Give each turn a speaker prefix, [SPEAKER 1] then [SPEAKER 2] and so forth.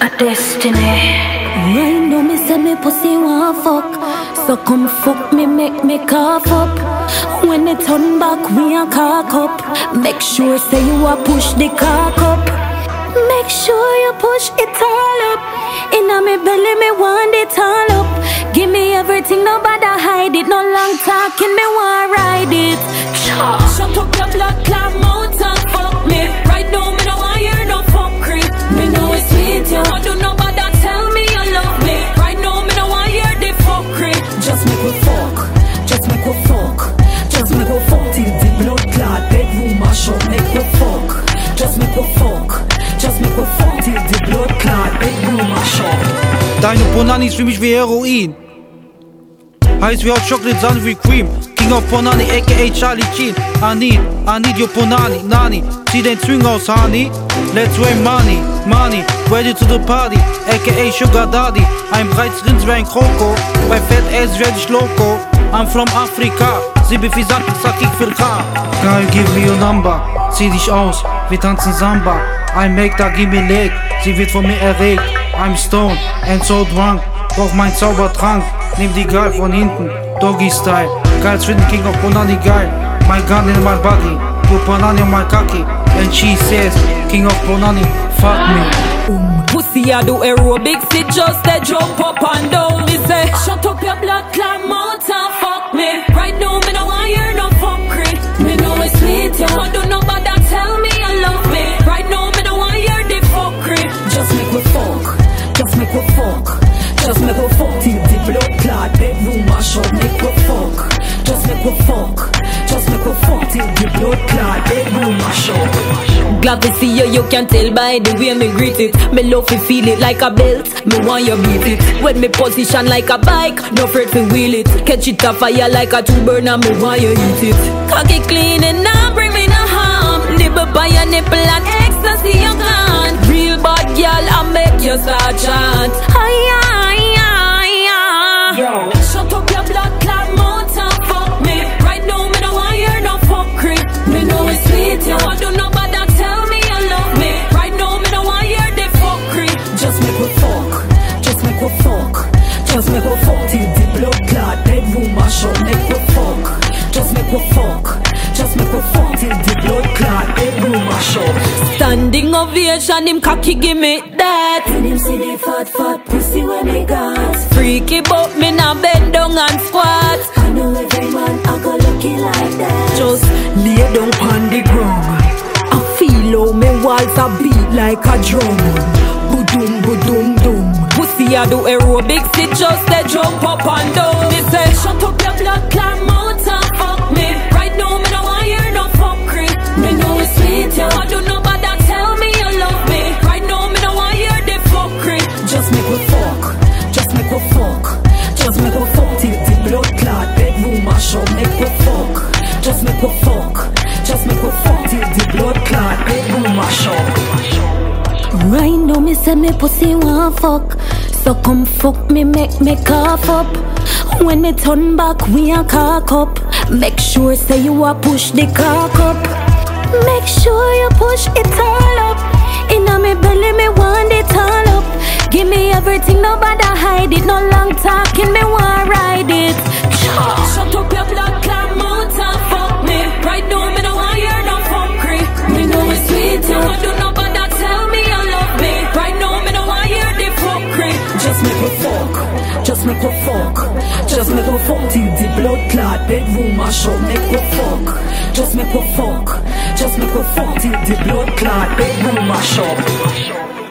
[SPEAKER 1] a destiny.
[SPEAKER 2] Right now, me say me pussy want fuck. So come fuck me, make me cough up. When it turn back, we a cock up. Make sure say you a push the cock up. Make sure you push it all up. Inna me belly, me want it all up. Give me everything, nobody hide it. No long talking, me want ride it.
[SPEAKER 3] Shut up your blood clot
[SPEAKER 4] Bonani ist für mich wie Heroin. Heiß wie Hot Chocolate, Sonne wie Cream. King of Bonani, aka Charlie Sheen. I need your Bonani, Nani. Zieh den Swing aus, Honey. Let's rain money, money. Ready to the party, aka Sugar Daddy. Ein breites Rins wie ein Kroko. Bei Fett Ass werd ich loco. I'm from Afrika. Sie befisant, sag ich viel K. Girl, give me your number. Zieh dich aus, wir tanzen Samba. I make da, give me leg. Sie wird von mir erregt. I'm stoned and so drunk. Brauch mein Zaubertrank. Nimm die Girl von hinten, Doggy Style. Geil finden King of Punnany geil. My gun in my buggy, put Bonani on my cocky. And she says, King of Punnany, fuck me.
[SPEAKER 3] Um, pussy, I do aerobics, it just they jump up and down. Me say, shut up your blood clot
[SPEAKER 5] we fuck, just make we fuck, just make we fuck till the blood clot bedroom mash up.
[SPEAKER 3] Glad to see you, you can tell by the way me greet it. Me love to feel it like a belt, me want you beat it. When me position like a bike, no afraid to wheel it. Catch it a fire like a two burner, me want you eat it. Cock it clean and now bring me no harm. Nibble by your nipple and ecstasy you gone.
[SPEAKER 5] Just make we fuck till the blood clot bedroom mash up. Make we fuck, just make we fuck, just make we fuck till the blood clot bedroom mash up.
[SPEAKER 3] Standing ovation, him cocky give me that.
[SPEAKER 2] When him see the fat fat pussy when me got.
[SPEAKER 3] Freaky but me nah bend down and squat.
[SPEAKER 2] I know every man I go lucky like that.
[SPEAKER 3] Just
[SPEAKER 5] Lay down on the ground. I feel how me walls a beat like a drum.
[SPEAKER 3] I do aerobics, it just they jump up and down. Me say, shut up your blood clot mouth and fuck me. Right now, me no want hear no fuckery. Me know it's sweet, you want do nobody tell me you love me. Right now, me no want hear the fuckery.
[SPEAKER 5] Just make we fuck, just make we fuck, just make we fuck till the blood clot bedroom mash up. Make we fuck, just make we fuck, just make we fuck till the blood clot bedroom mash up.
[SPEAKER 2] Right now, me say me pussy want fuck. So come fuck me, make me cough up. When me turn back, we a cock up. Make sure say you a push the cock up. Make sure you push it all up. Inna me belly, me want it all up. Give me everything, nobody hide
[SPEAKER 5] just make we fuck till the blood clot bedroom mash up. Make we fuck, just make we fuck, just make fuck till the blood clot bedroom mash up.